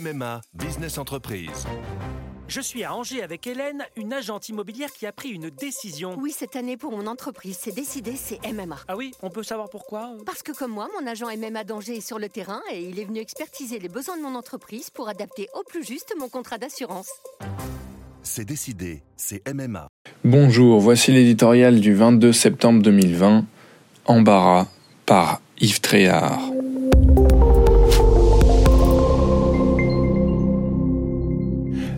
MMA Business Entreprise. Je suis à Angers avec Hélène, une agente immobilière qui a pris une décision. Oui, cette année pour mon entreprise, c'est décidé, c'est MMA. Ah oui, on peut savoir pourquoi? Parce que comme moi, mon agent MMA d'Angers est sur le terrain et il est venu expertiser les besoins de mon entreprise pour adapter au plus juste mon contrat d'assurance. C'est décidé, c'est MMA. Bonjour, voici l'éditorial du 22 septembre 2020, Embarras par Yves Tréhard.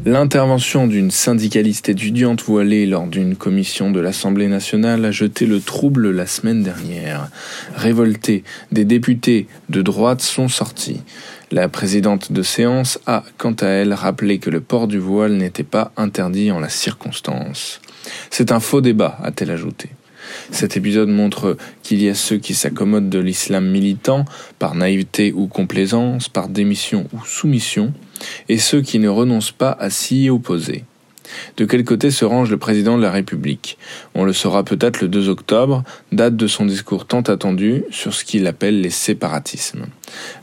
L'intervention d'une syndicaliste étudiante voilée lors d'une commission de l'Assemblée nationale a jeté le trouble la semaine dernière. Révoltés, des députés de droite sont sortis. La présidente de séance a, quant à elle, rappelé que le port du voile n'était pas interdit en la circonstance. C'est un faux débat, a-t-elle ajouté. Cet épisode montre qu'il y a ceux qui s'accommodent de l'islam militant par naïveté ou complaisance, par démission ou soumission, et ceux qui ne renoncent pas à s'y opposer. De quel côté se range le président de la République? On le saura peut-être le 2 octobre, date de son discours tant attendu sur ce qu'il appelle les séparatismes.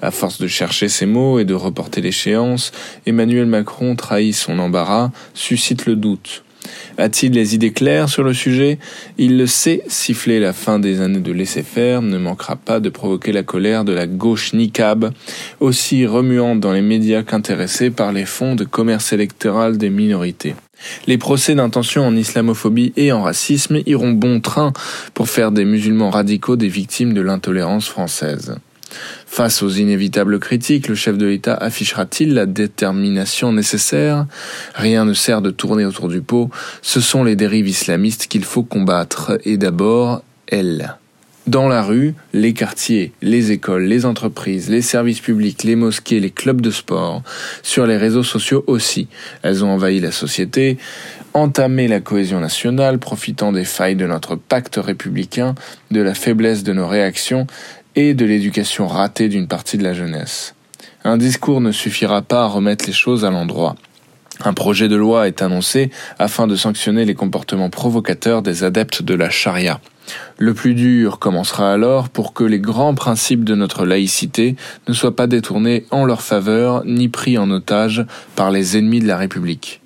À force de chercher ses mots et de reporter l'échéance, Emmanuel Macron trahit son embarras, suscite le doute. A-t-il les idées claires sur le sujet? Il le sait, siffler la fin des années de laisser-faire ne manquera pas de provoquer la colère de la gauche niqab, aussi remuante dans les médias qu'intéressée par les fonds de commerce électoral des minorités. Les procès d'intention en islamophobie et en racisme iront bon train pour faire des musulmans radicaux des victimes de l'intolérance française. Face aux inévitables critiques, le chef de l'État affichera-t-il la détermination nécessaire? Rien ne sert de tourner autour du pot, ce sont les dérives islamistes qu'il faut combattre, et d'abord elles. Dans la rue, les quartiers, les écoles, les entreprises, les services publics, les mosquées, les clubs de sport, sur les réseaux sociaux aussi. Elles ont envahi la société, entamé la cohésion nationale, profitant des failles de notre pacte républicain, de la faiblesse de nos réactions et de l'éducation ratée d'une partie de la jeunesse. Un discours ne suffira pas à remettre les choses à l'endroit. Un projet de loi est annoncé afin de sanctionner les comportements provocateurs des adeptes de la charia. Le plus dur commencera alors pour que les grands principes de notre laïcité ne soient pas détournés en leur faveur ni pris en otage par les ennemis de la République.